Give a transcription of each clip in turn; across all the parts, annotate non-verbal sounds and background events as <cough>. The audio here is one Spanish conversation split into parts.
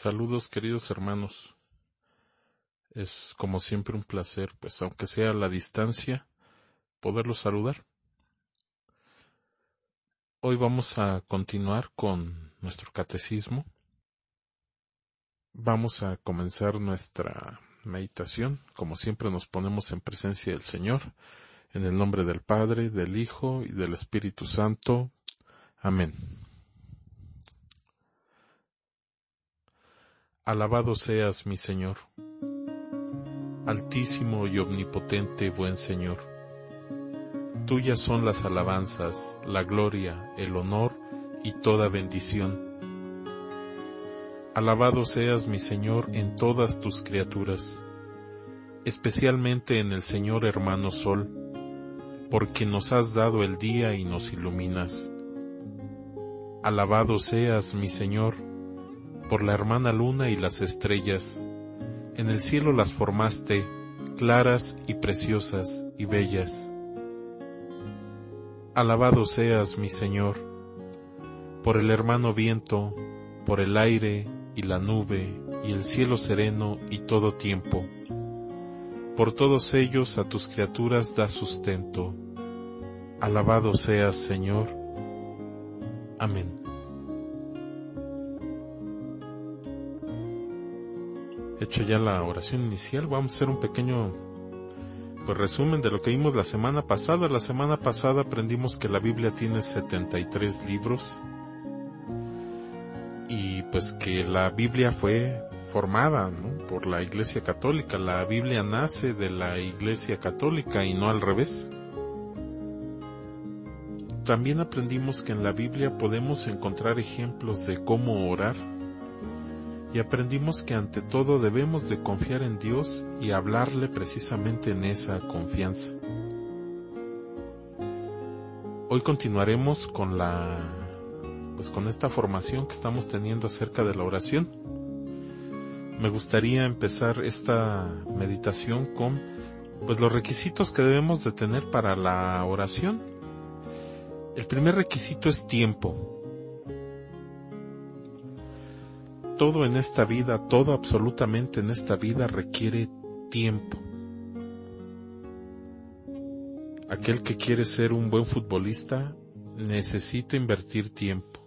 Saludos queridos hermanos. Es como siempre un placer, pues aunque sea a la distancia, poderlos saludar. Hoy vamos a continuar con nuestro catecismo. Vamos a comenzar nuestra meditación. Como siempre nos ponemos en presencia del Señor, en el nombre del Padre, del Hijo y del Espíritu Santo. Amén. Alabado seas mi Señor, altísimo y omnipotente buen Señor. Tuyas son las alabanzas, la gloria, el honor y toda bendición. Alabado seas mi Señor en todas tus criaturas, especialmente en el Señor hermano Sol, porque nos has dado el día y nos iluminas. Alabado seas mi Señor, por la hermana luna y las estrellas. En el cielo las formaste, claras y preciosas y bellas. Alabado seas, mi Señor, por el hermano viento, por el aire y la nube y el cielo sereno y todo tiempo. Por todos ellos a tus criaturas da sustento. Alabado seas, Señor. Amén. Hecho ya la oración inicial, vamos a hacer un pequeño pues, resumen de lo que vimos la semana pasada. La semana pasada aprendimos que la Biblia tiene 73 libros y pues que la Biblia fue formada por la Iglesia Católica. La Biblia nace de la Iglesia Católica y no al revés. También aprendimos que en la Biblia podemos encontrar ejemplos de cómo orar y aprendimos que ante todo debemos de confiar en Dios y hablarle precisamente en esa confianza. Hoy continuaremos con la pues con esta formación que estamos teniendo acerca de la oración. Me gustaría empezar esta meditación con pues los requisitos que debemos de tener para la oración. El primer requisito es tiempo. Todo en esta vida, todo absolutamente en esta vida requiere tiempo. Aquel que quiere ser un buen futbolista necesita invertir tiempo.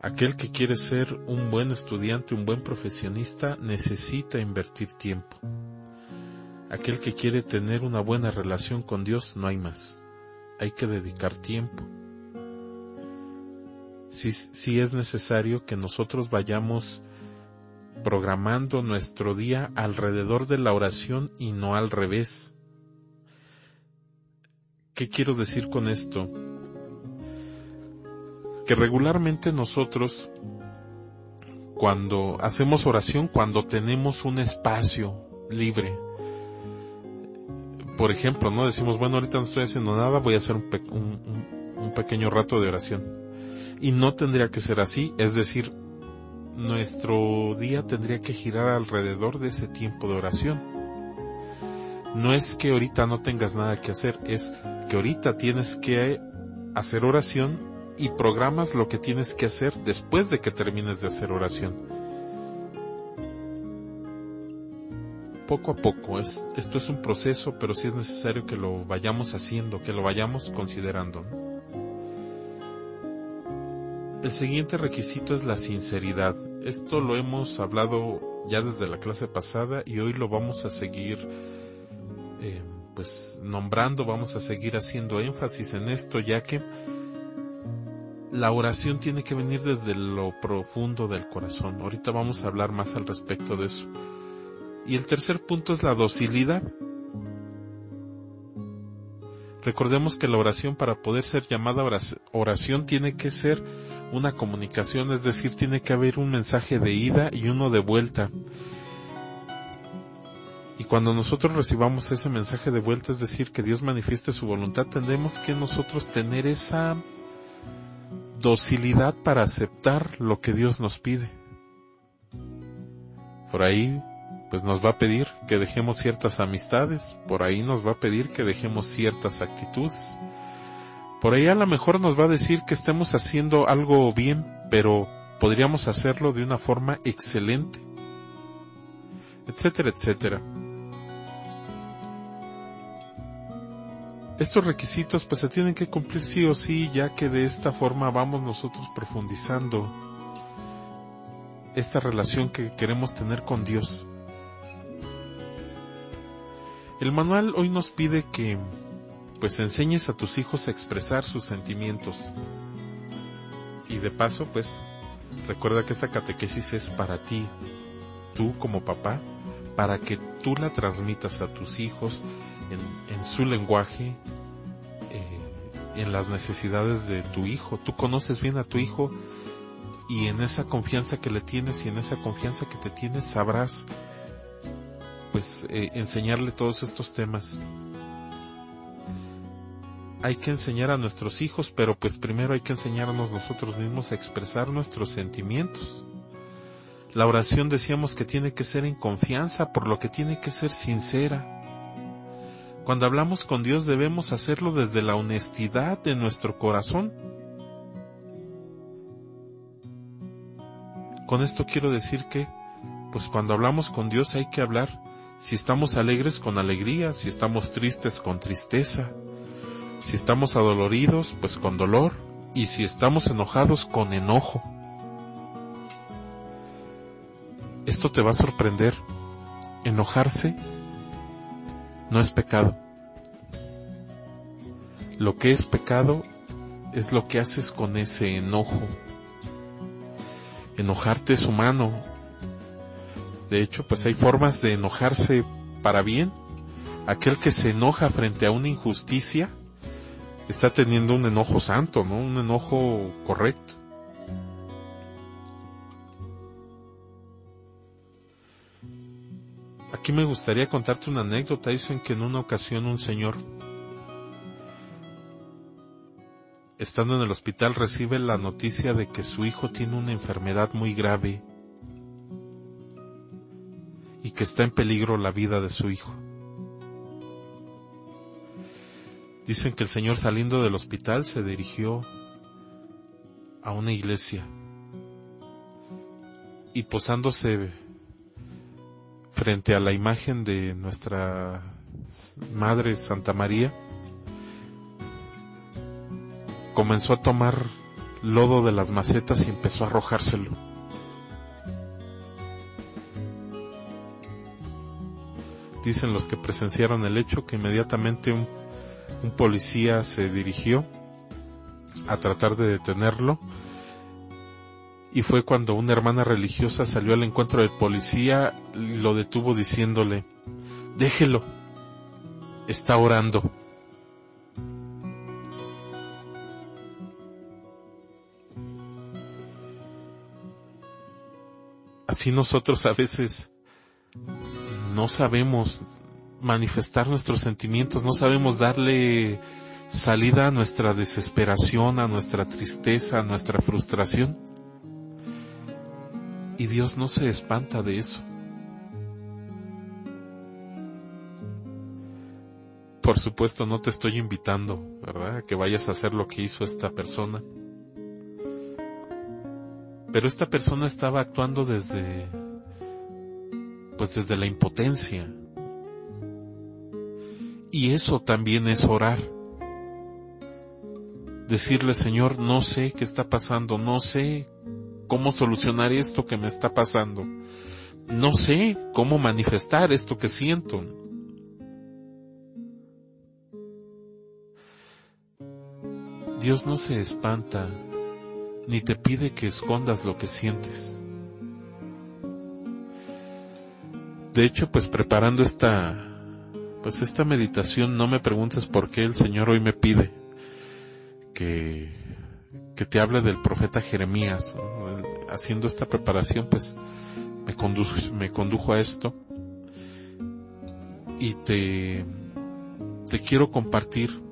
Aquel que quiere ser un buen estudiante, un buen profesionista, necesita invertir tiempo. Aquel que quiere tener una buena relación con Dios, no hay más. Hay que dedicar tiempo si es necesario que nosotros vayamos programando nuestro día alrededor de la oración y no al revés. ¿Qué quiero decir con esto? Que regularmente nosotros, cuando hacemos oración, cuando tenemos un espacio libre, por ejemplo, ¿no? Decimos, bueno, ahorita no estoy haciendo nada, voy a hacer un pequeño rato de oración y no tendría que ser así, es decir, nuestro día tendría que girar alrededor de ese tiempo de oración. No es que ahorita no tengas nada que hacer, es que ahorita tienes que hacer oración y programas lo que tienes que hacer después de que termines de hacer oración. Poco a poco, esto es un proceso, pero sí es necesario que lo vayamos haciendo, que lo vayamos considerando. El siguiente requisito es la sinceridad. Esto lo hemos hablado ya desde la clase pasada y hoy lo vamos a seguir eh, pues nombrando, vamos a seguir haciendo énfasis en esto ya que la oración tiene que venir desde lo profundo del corazón. Ahorita vamos a hablar más al respecto de eso. Y el tercer punto es la docilidad. Recordemos que la oración para poder ser llamada oración tiene que ser una comunicación, es decir, tiene que haber un mensaje de ida y uno de vuelta. Y cuando nosotros recibamos ese mensaje de vuelta, es decir, que Dios manifieste su voluntad, tendremos que nosotros tener esa docilidad para aceptar lo que Dios nos pide. Por ahí, pues nos va a pedir que dejemos ciertas amistades, por ahí nos va a pedir que dejemos ciertas actitudes. Por ahí a lo mejor nos va a decir que estemos haciendo algo bien, pero podríamos hacerlo de una forma excelente, etcétera, etcétera. Estos requisitos pues se tienen que cumplir sí o sí, ya que de esta forma vamos nosotros profundizando esta relación que queremos tener con Dios. El manual hoy nos pide que pues enseñes a tus hijos a expresar sus sentimientos. Y de paso, pues, recuerda que esta catequesis es para ti, tú como papá, para que tú la transmitas a tus hijos en, su lenguaje, eh, en las necesidades de tu hijo. Tú conoces bien a tu hijo y en esa confianza que le tienes y en esa confianza que te tienes sabrás pues eh, enseñarle todos estos temas. Hay que enseñar a nuestros hijos, pero pues primero hay que enseñarnos nosotros mismos a expresar nuestros sentimientos. La oración decíamos que tiene que ser en confianza, por lo que tiene que ser sincera. Cuando hablamos con Dios debemos hacerlo desde la honestidad de nuestro corazón. Con esto quiero decir que, pues cuando hablamos con Dios hay que hablar si estamos alegres con alegría, si estamos tristes con tristeza, si estamos adoloridos pues con dolor y si estamos enojados con enojo. Esto te va a sorprender. Enojarse no es pecado. Lo que es pecado es lo que haces con ese enojo. Enojarte es humano, de hecho, pues hay formas de enojarse para bien. Aquel que se enoja frente a una injusticia está teniendo un enojo santo, ¿no? Un enojo correcto. Aquí me gustaría contarte una anécdota. Dicen que en una ocasión un señor, estando en el hospital, recibe la noticia de que su hijo tiene una enfermedad muy grave y que está en peligro la vida de su hijo. Dicen que el Señor saliendo del hospital se dirigió a una iglesia y posándose frente a la imagen de nuestra Madre Santa María, comenzó a tomar lodo de las macetas y empezó a arrojárselo. dicen los que presenciaron el hecho que inmediatamente un, policía se dirigió a tratar de detenerlo y fue cuando una hermana religiosa salió al encuentro del policía y lo detuvo diciéndole, déjelo, está orando. Así nosotros a veces no sabemos manifestar nuestros sentimientos, no sabemos darle salida a nuestra desesperación, a nuestra tristeza, a nuestra frustración. Y Dios no se espanta de eso. Por supuesto no te estoy invitando, ¿verdad? A que vayas a hacer lo que hizo esta persona. Pero esta persona estaba actuando desde pues desde la impotencia. Y eso también es orar. Decirle, Señor, no sé qué está pasando, no sé cómo solucionar esto que me está pasando, no sé cómo manifestar esto que siento. Dios no se espanta, ni te pide que escondas lo que sientes. de hecho, pues preparando esta, pues esta meditación, no me preguntes por qué el Señor hoy me pide que, que te hable del profeta Jeremías. Haciendo esta preparación, pues me condujo, a esto y te, te quiero compartir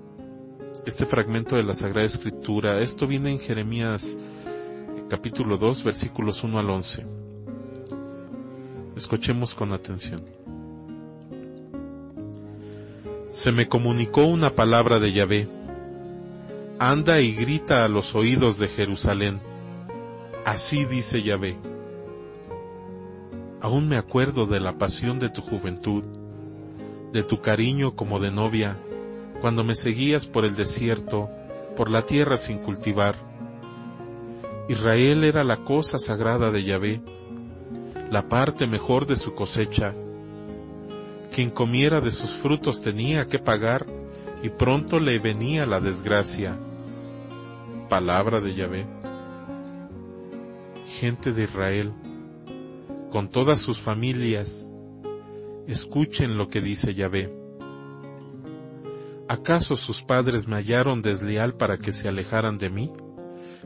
este fragmento de la Sagrada Escritura. Esto viene en Jeremías capítulo 2 versículos 1 al 11. Escuchemos con atención. Se me comunicó una palabra de Yahvé. Anda y grita a los oídos de Jerusalén. Así dice Yahvé. Aún me acuerdo de la pasión de tu juventud, de tu cariño como de novia, cuando me seguías por el desierto, por la tierra sin cultivar. Israel era la cosa sagrada de Yahvé, la parte mejor de su cosecha. Quien comiera de sus frutos tenía que pagar y pronto le venía la desgracia. Palabra de Yahvé. Gente de Israel, con todas sus familias, escuchen lo que dice Yahvé. ¿Acaso sus padres me hallaron desleal para que se alejaran de mí?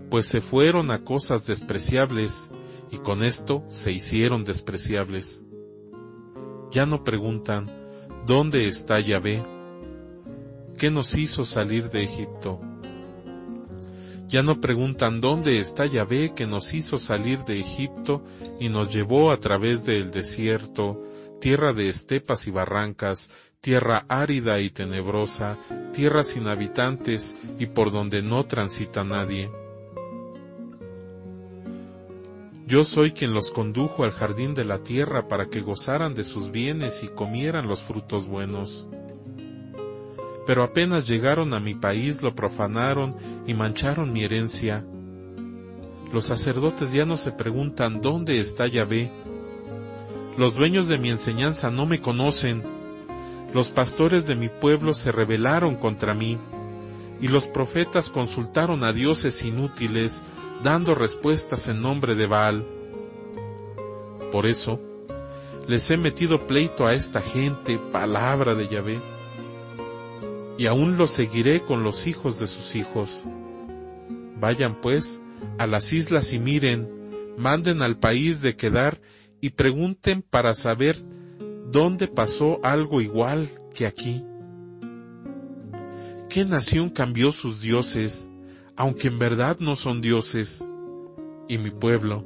Pues se fueron a cosas despreciables y con esto se hicieron despreciables. Ya no preguntan, ¿dónde está Yahvé? ¿Qué nos hizo salir de Egipto? Ya no preguntan dónde está Yahvé que nos hizo salir de Egipto y nos llevó a través del desierto, tierra de estepas y barrancas, tierra árida y tenebrosa, tierra sin habitantes y por donde no transita nadie. Yo soy quien los condujo al jardín de la tierra para que gozaran de sus bienes y comieran los frutos buenos pero apenas llegaron a mi país lo profanaron y mancharon mi herencia. Los sacerdotes ya no se preguntan dónde está Yahvé. Los dueños de mi enseñanza no me conocen. Los pastores de mi pueblo se rebelaron contra mí, y los profetas consultaron a dioses inútiles, dando respuestas en nombre de Baal. Por eso, les he metido pleito a esta gente, palabra de Yahvé y aún lo seguiré con los hijos de sus hijos. Vayan pues a las islas y miren, manden al país de quedar y pregunten para saber dónde pasó algo igual que aquí. ¿Qué nación cambió sus dioses, aunque en verdad no son dioses? Y mi pueblo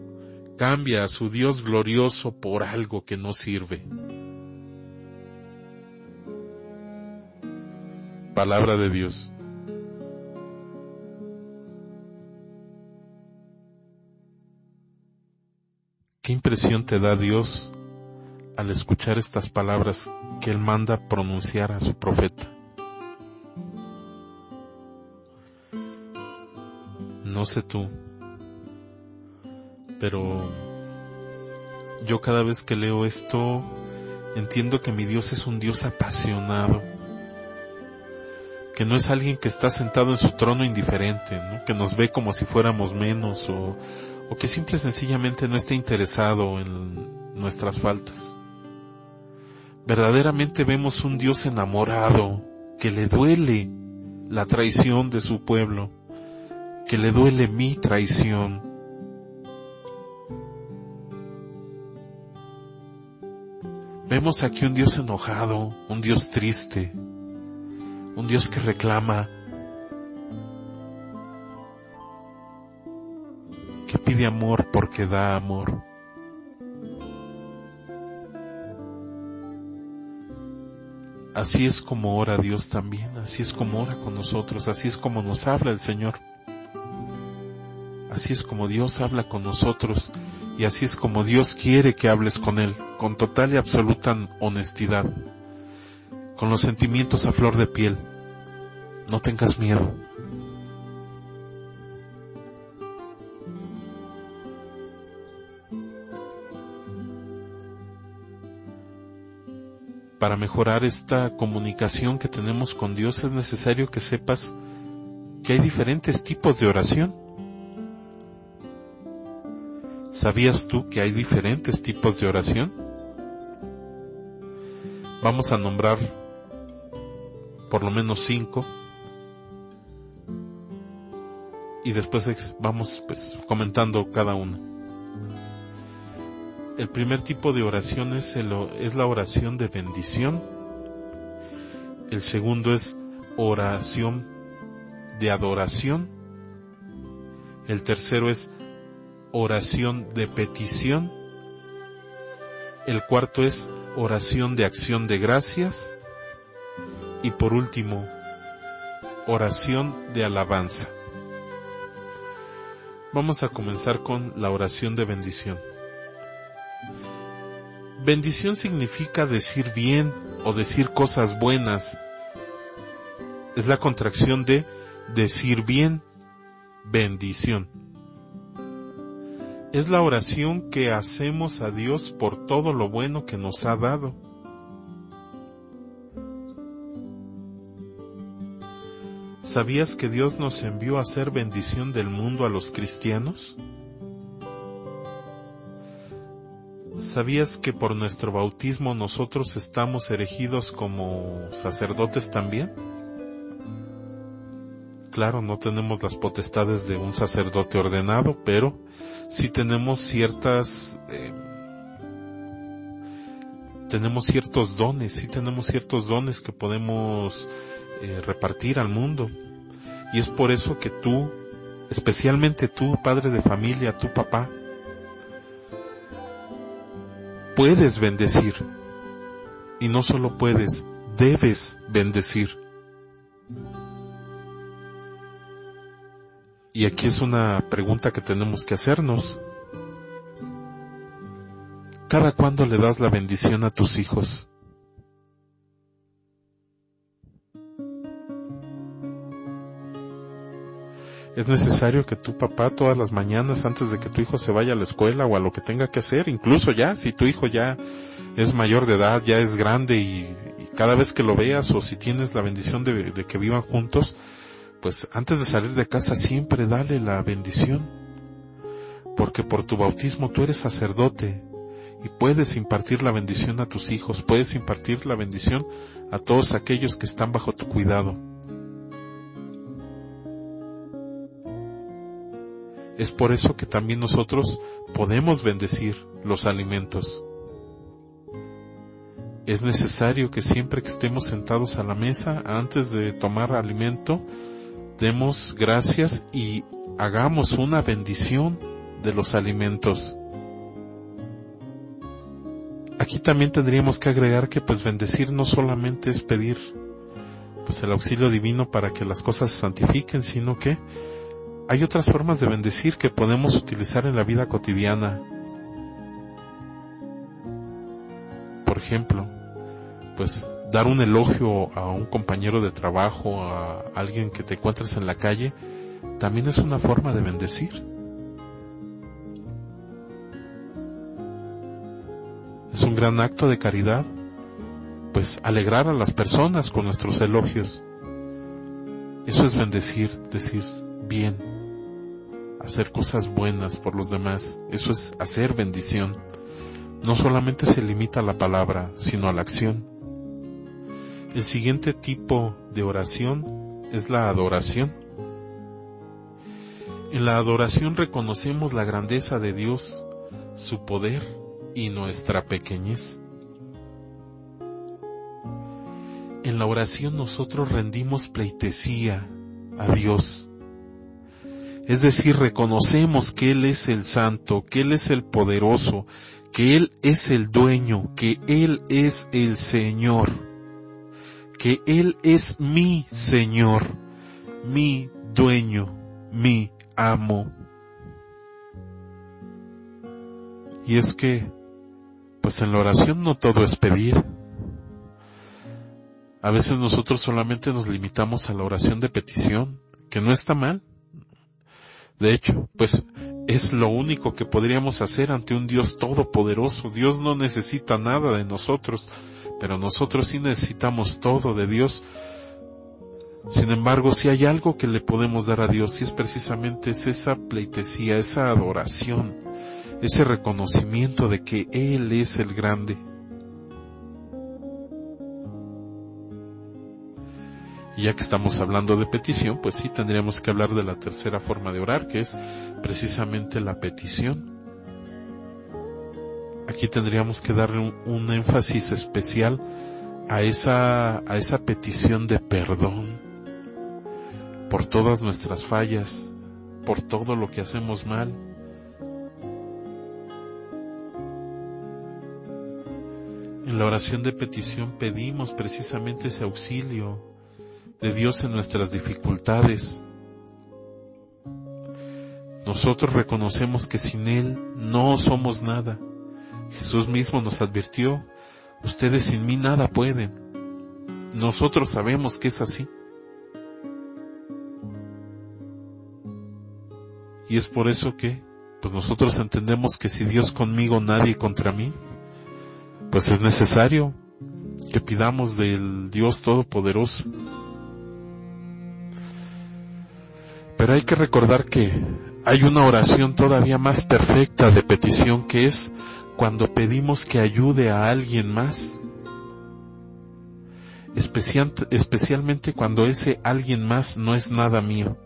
cambia a su Dios glorioso por algo que no sirve. Palabra de Dios. ¿Qué impresión te da Dios al escuchar estas palabras que Él manda pronunciar a su profeta? No sé tú, pero yo cada vez que leo esto entiendo que mi Dios es un Dios apasionado que no es alguien que está sentado en su trono indiferente, que nos ve como si fuéramos menos o, que simple y sencillamente no esté interesado en nuestras faltas. Verdaderamente vemos un Dios enamorado que le duele la traición de su pueblo, que le duele mi traición. Vemos aquí un Dios enojado, un Dios triste, un Dios que reclama, que pide amor porque da amor. Así es como ora Dios también, así es como ora con nosotros, así es como nos habla el Señor. Así es como Dios habla con nosotros y así es como Dios quiere que hables con Él, con total y absoluta honestidad con los sentimientos a flor de piel. No tengas miedo. Para mejorar esta comunicación que tenemos con Dios es necesario que sepas que hay diferentes tipos de oración. ¿Sabías tú que hay diferentes tipos de oración? Vamos a nombrar por lo menos cinco. Y después vamos pues comentando cada una. El primer tipo de oración es, es la oración de bendición. El segundo es oración de adoración. El tercero es oración de petición. El cuarto es oración de acción de gracias. Y por último, oración de alabanza. Vamos a comenzar con la oración de bendición. Bendición significa decir bien o decir cosas buenas. Es la contracción de decir bien, bendición. Es la oración que hacemos a Dios por todo lo bueno que nos ha dado. ¿Sabías que Dios nos envió a hacer bendición del mundo a los cristianos? ¿Sabías que por nuestro bautismo nosotros estamos erigidos como sacerdotes también? Claro, no tenemos las potestades de un sacerdote ordenado, pero sí tenemos ciertas, eh, tenemos ciertos dones, sí tenemos ciertos dones que podemos eh, repartir al mundo. Y es por eso que tú, especialmente tú, padre de familia, tu papá, puedes bendecir. Y no solo puedes, debes bendecir. Y aquí es una pregunta que tenemos que hacernos. ¿Cada cuándo le das la bendición a tus hijos? es necesario que tu papá todas las mañanas antes de que tu hijo se vaya a la escuela o a lo que tenga que hacer, incluso ya, si tu hijo ya es mayor de edad, ya es grande y, cada vez que lo veas o si tienes la bendición de, de que vivan juntos, pues antes de salir de casa siempre dale la bendición. Porque por tu bautismo tú eres sacerdote y puedes impartir la bendición a tus hijos, puedes impartir la bendición a todos aquellos que están bajo tu cuidado. Es por eso que también nosotros podemos bendecir los alimentos. Es necesario que siempre que estemos sentados a la mesa, antes de tomar alimento, demos gracias y hagamos una bendición de los alimentos. Aquí también tendríamos que agregar que pues bendecir no solamente es pedir pues el auxilio divino para que las cosas se santifiquen, sino que hay otras formas de bendecir que podemos utilizar en la vida cotidiana. Por ejemplo, pues dar un elogio a un compañero de trabajo, a alguien que te encuentres en la calle, también es una forma de bendecir. Es un gran acto de caridad, pues alegrar a las personas con nuestros elogios. Eso es bendecir, decir bien hacer cosas buenas por los demás. Eso es hacer bendición. No solamente se limita a la palabra, sino a la acción. El siguiente tipo de oración es la adoración. En la adoración reconocemos la grandeza de Dios, su poder y nuestra pequeñez. En la oración nosotros rendimos pleitesía a Dios es decir, reconocemos que Él es el santo, que Él es el poderoso, que Él es el dueño, que Él es el Señor, que Él es mi Señor, mi dueño, mi amo. Y es que, pues en la oración no todo es pedir. A veces nosotros solamente nos limitamos a la oración de petición, que no está mal. De hecho, pues es lo único que podríamos hacer ante un Dios todopoderoso. Dios no necesita nada de nosotros, pero nosotros sí necesitamos todo de Dios. Sin embargo, si hay algo que le podemos dar a Dios, y es precisamente esa pleitesía, esa adoración, ese reconocimiento de que Él es el grande. Y ya que estamos hablando de petición, pues sí tendríamos que hablar de la tercera forma de orar, que es precisamente la petición. Aquí tendríamos que darle un, énfasis especial a esa, a esa petición de perdón por todas nuestras fallas, por todo lo que hacemos mal. En la oración de petición pedimos precisamente ese auxilio, de Dios en nuestras dificultades. nosotros reconocemos que sin Él no somos nada. Jesús mismo nos advirtió, ustedes sin mí nada pueden. Nosotros sabemos que es así. Y es por eso que, pues nosotros entendemos que si Dios conmigo, nadie contra mí, pues es necesario que pidamos del Dios Todopoderoso. Pero hay que recordar que hay una oración todavía más perfecta de petición que es cuando pedimos que ayude a alguien más. Especial, especialmente cuando ese alguien más no es nada mío.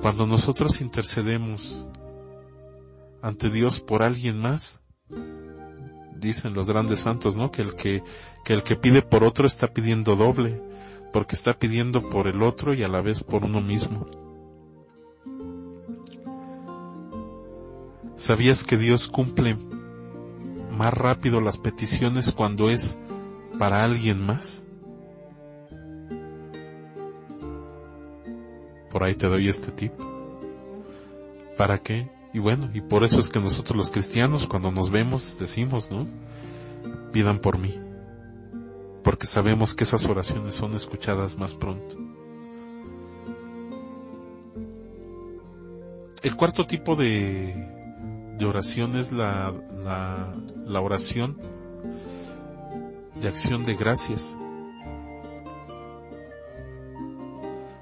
Cuando nosotros intercedemos ante Dios por alguien más, dicen los grandes santos, ¿no? Que el que el que pide por otro está pidiendo doble, porque está pidiendo por el otro y a la vez por uno mismo. ¿Sabías que Dios cumple más rápido las peticiones cuando es para alguien más? Por ahí te doy este tip. ¿Para qué? Y bueno, y por eso es que nosotros los cristianos cuando nos vemos decimos, ¿no? Pidan por mí. Porque sabemos que esas oraciones son escuchadas más pronto. El cuarto tipo de, de oración es la, la, la oración de acción de gracias.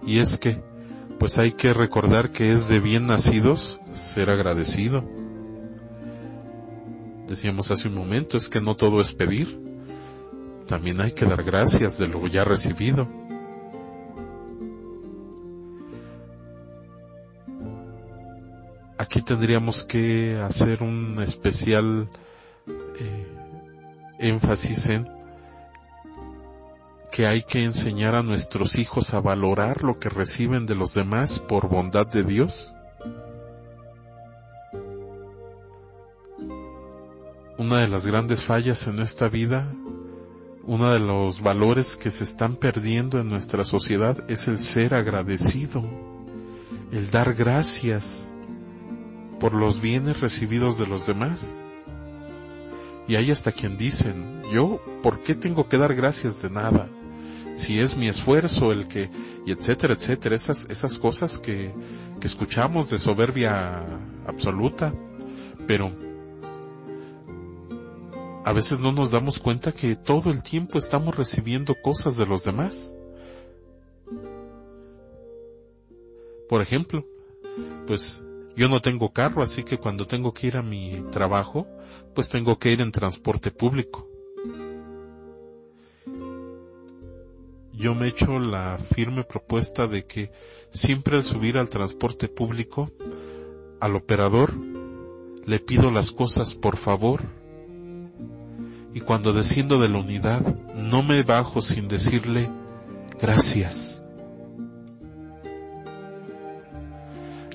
Y es que pues hay que recordar que es de bien nacidos ser agradecido. Decíamos hace un momento, es que no todo es pedir. También hay que dar gracias de lo ya recibido. Aquí tendríamos que hacer un especial eh, énfasis en que hay que enseñar a nuestros hijos a valorar lo que reciben de los demás por bondad de Dios? Una de las grandes fallas en esta vida, uno de los valores que se están perdiendo en nuestra sociedad es el ser agradecido, el dar gracias por los bienes recibidos de los demás. Y hay hasta quien dicen, yo, ¿por qué tengo que dar gracias de nada? Si es mi esfuerzo el que, y etcétera, etcétera, esas, esas cosas que, que escuchamos de soberbia absoluta, pero a veces no nos damos cuenta que todo el tiempo estamos recibiendo cosas de los demás. Por ejemplo, pues yo no tengo carro, así que cuando tengo que ir a mi trabajo, pues tengo que ir en transporte público. Yo me he hecho la firme propuesta de que siempre al subir al transporte público, al operador, le pido las cosas por favor. Y cuando desciendo de la unidad, no me bajo sin decirle gracias.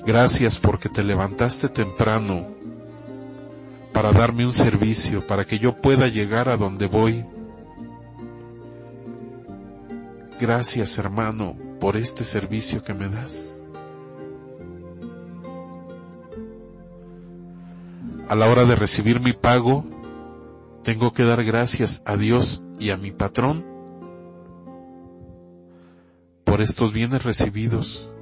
Gracias porque te levantaste temprano para darme un servicio, para que yo pueda llegar a donde voy. Gracias hermano por este servicio que me das. A la hora de recibir mi pago, tengo que dar gracias a Dios y a mi patrón por estos bienes recibidos.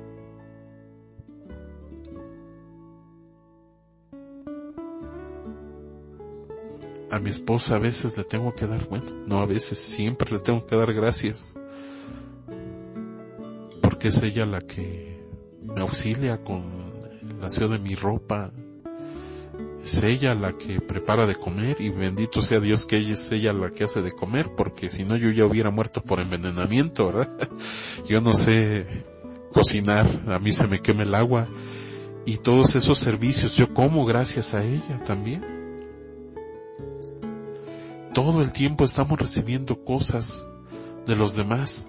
a mi esposa a veces le tengo que dar, bueno, no a veces, siempre le tengo que dar gracias. Porque es ella la que me auxilia con el aseo de mi ropa. Es ella la que prepara de comer y bendito sea Dios que ella es ella la que hace de comer porque si no yo ya hubiera muerto por envenenamiento, ¿verdad? <laughs> Yo no sé cocinar, a mí se me quema el agua y todos esos servicios yo como gracias a ella también. Todo el tiempo estamos recibiendo cosas de los demás.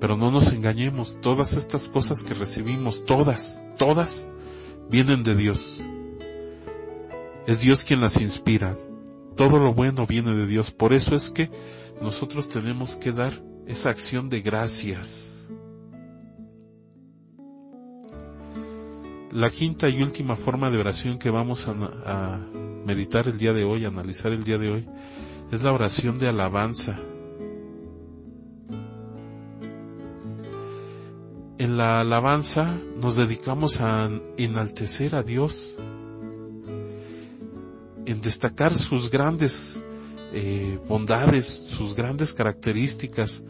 Pero no nos engañemos, todas estas cosas que recibimos, todas, todas, vienen de Dios. Es Dios quien las inspira. Todo lo bueno viene de Dios. Por eso es que nosotros tenemos que dar esa acción de gracias. La quinta y última forma de oración que vamos a, meditar el día de hoy, analizar el día de hoy, es la oración de alabanza. En la alabanza nos dedicamos a enaltecer a Dios, en destacar sus grandes eh, bondades, sus grandes características.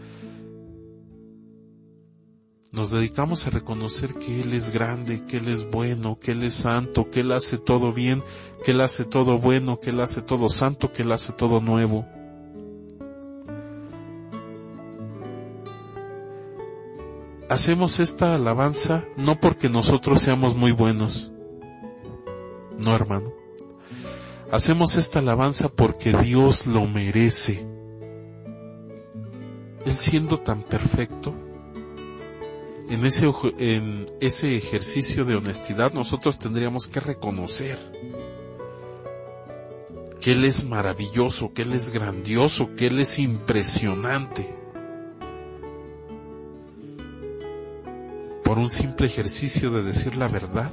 Nos dedicamos a reconocer que Él es grande, que Él es bueno, que Él es santo, que Él hace todo bien, que Él hace todo bueno, que Él hace todo santo, que Él hace todo nuevo. Hacemos esta alabanza no porque nosotros seamos muy buenos. No, hermano. Hacemos esta alabanza porque Dios lo merece. Él siendo tan perfecto, en ese, en ese ejercicio de honestidad nosotros tendríamos que reconocer que Él es maravilloso, que Él es grandioso, que Él es impresionante. Por un simple ejercicio de decir la verdad,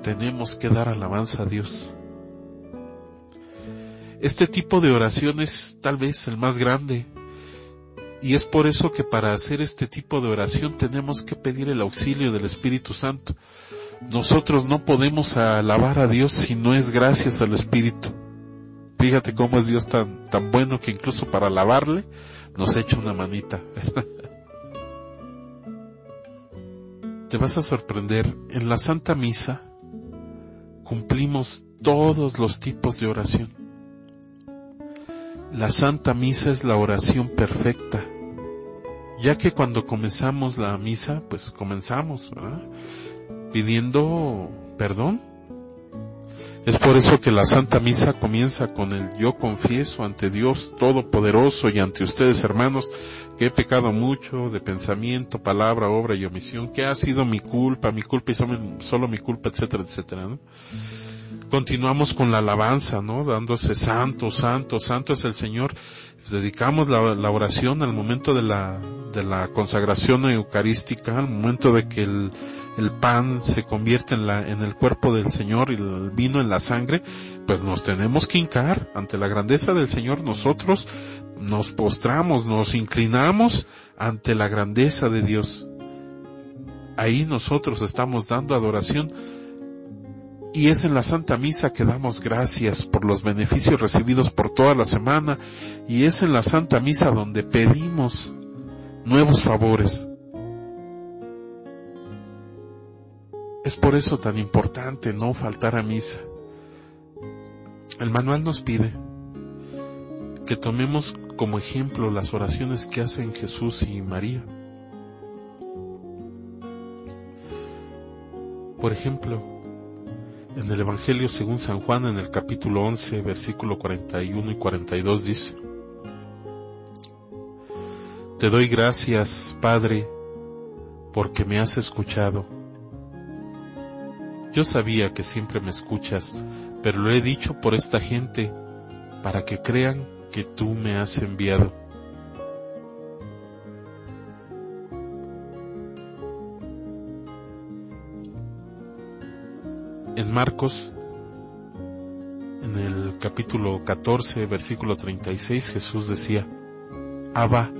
tenemos que dar alabanza a Dios. Este tipo de oración es tal vez el más grande. Y es por eso que para hacer este tipo de oración tenemos que pedir el auxilio del Espíritu Santo. Nosotros no podemos alabar a Dios si no es gracias al Espíritu. Fíjate cómo es Dios tan, tan bueno que incluso para alabarle nos echa una manita. <laughs> Te vas a sorprender, en la Santa Misa cumplimos todos los tipos de oración. La Santa Misa es la oración perfecta, ya que cuando comenzamos la misa, pues comenzamos, ¿verdad? Pidiendo perdón. Es por eso que la Santa Misa comienza con el yo confieso ante Dios Todopoderoso y ante ustedes hermanos que he pecado mucho de pensamiento, palabra, obra y omisión, que ha sido mi culpa, mi culpa y solo, mi culpa, etcétera, etcétera, ¿no? Continuamos con la alabanza, ¿no? Dándose santo, santo, santo es el Señor. Dedicamos la, oración al momento de la, de la consagración eucarística, al momento de que el, el pan se convierte en la, en el cuerpo del Señor y el vino en la sangre, pues nos tenemos que hincar ante la grandeza del Señor. Nosotros nos postramos, nos inclinamos ante la grandeza de Dios. Ahí nosotros estamos dando adoración y es en la Santa Misa que damos gracias por los beneficios recibidos por toda la semana y es en la Santa Misa donde pedimos nuevos favores. Es por eso tan importante no faltar a misa. El manual nos pide que tomemos como ejemplo las oraciones que hacen Jesús y María. Por ejemplo, en el Evangelio según San Juan en el capítulo 11 versículo 41 y 42 dice, Te doy gracias, Padre, porque me has escuchado. Yo sabía que siempre me escuchas, pero lo he dicho por esta gente, para que crean que tú me has enviado. Marcos, en el capítulo 14, versículo 36, Jesús decía, Abba,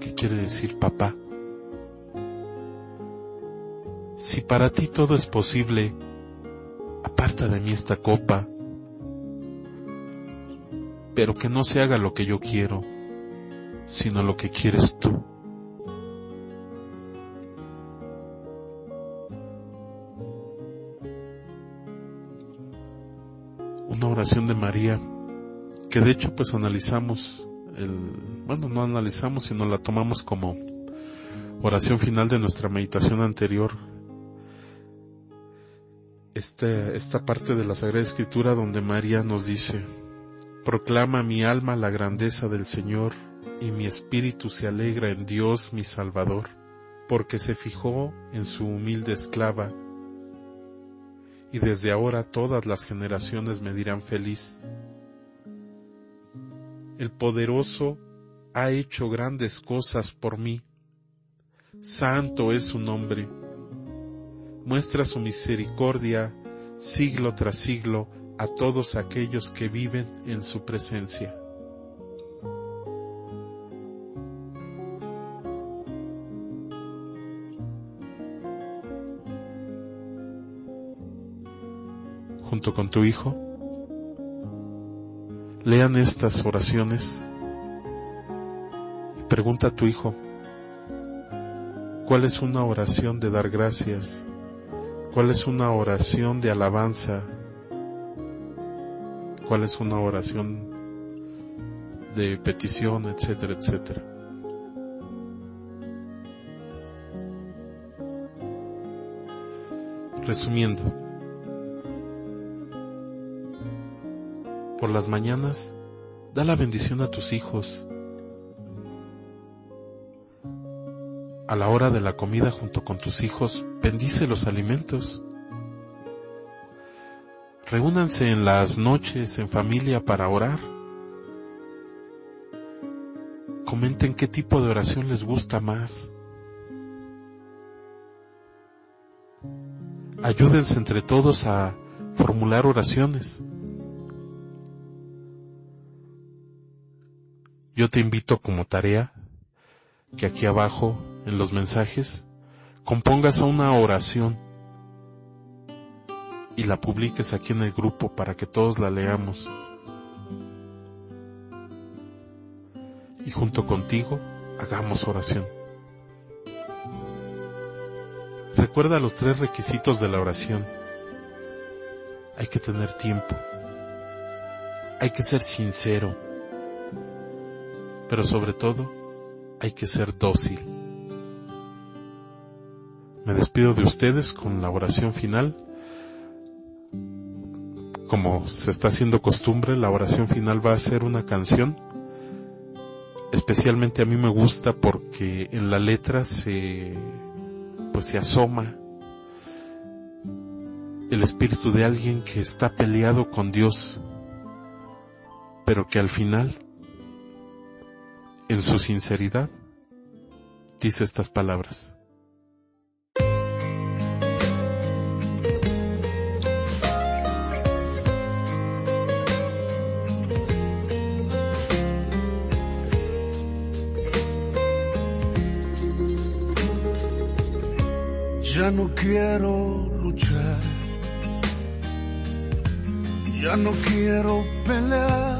¿qué quiere decir papá? Si para ti todo es posible, aparta de mí esta copa, pero que no se haga lo que yo quiero, sino lo que quieres tú. Oración de María, que de hecho pues analizamos bueno, no analizamos, sino la tomamos como oración final de nuestra meditación anterior. Este, esta parte de la Sagrada Escritura donde María nos dice, proclama mi alma la grandeza del Señor y mi espíritu se alegra en Dios mi Salvador, porque se fijó en su humilde esclava y desde ahora todas las generaciones me dirán feliz. El poderoso ha hecho grandes cosas por mí. Santo es su nombre muestra su misericordia siglo tras siglo a todos aquellos que viven en su presencia. Junto con tu hijo, lean estas oraciones y pregunta a tu hijo, ¿cuál es una oración de dar gracias? ¿Cuál es una oración de alabanza? ¿Cuál es una oración de petición, etcétera, etcétera? Resumiendo, por las mañanas, da la bendición a tus hijos. A la hora de la comida junto con tus hijos, bendice los alimentos. Reúnanse en las noches en familia para orar. Comenten qué tipo de oración les gusta más. Ayúdense entre todos a formular oraciones. Yo te invito como tarea que aquí abajo en los mensajes compongas una oración y la publiques aquí en el grupo para que todos la leamos. Y junto contigo hagamos oración. Recuerda los tres requisitos de la oración. Hay que tener tiempo. Hay que ser sincero. Pero sobre todo, hay que ser dócil. Me despido de ustedes con la oración final. Como se está haciendo costumbre, la oración final va a ser una canción. Especialmente a mí me gusta porque en la letra se, pues se asoma el espíritu de alguien que está peleado con Dios, pero que al final, en su sinceridad, dice estas palabras. Ya no quiero luchar, ya no quiero pelear.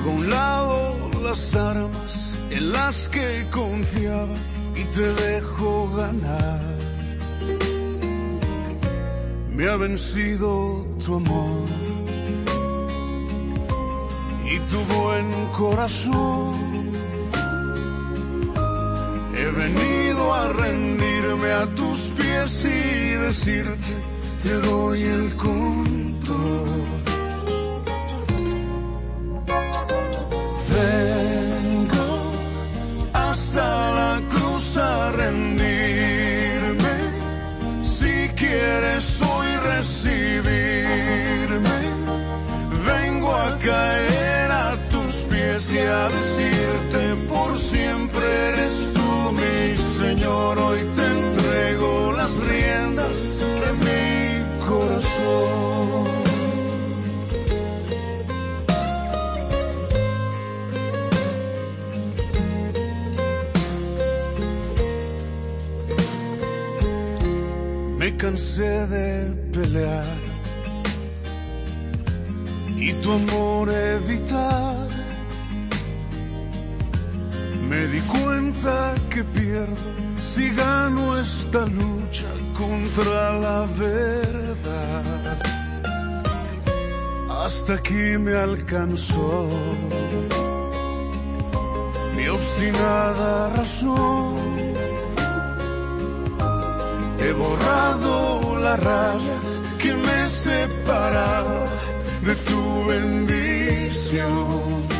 Hago a un lado las armas en las que confiaba y te dejo ganar. Me ha vencido tu amor y tu buen corazón He venido a rendirme a tus pies y decirte, te doy el control. A decirte por siempre eres tú mi Señor, hoy te entrego las riendas de mi corazón. Me cansé de pelear y tu amor evitar di cuenta que pierdo si gano esta lucha contra la verdad. Hasta aquí me alcanzó mi obstinada razón. He borrado la raya que me separaba de tu bendición.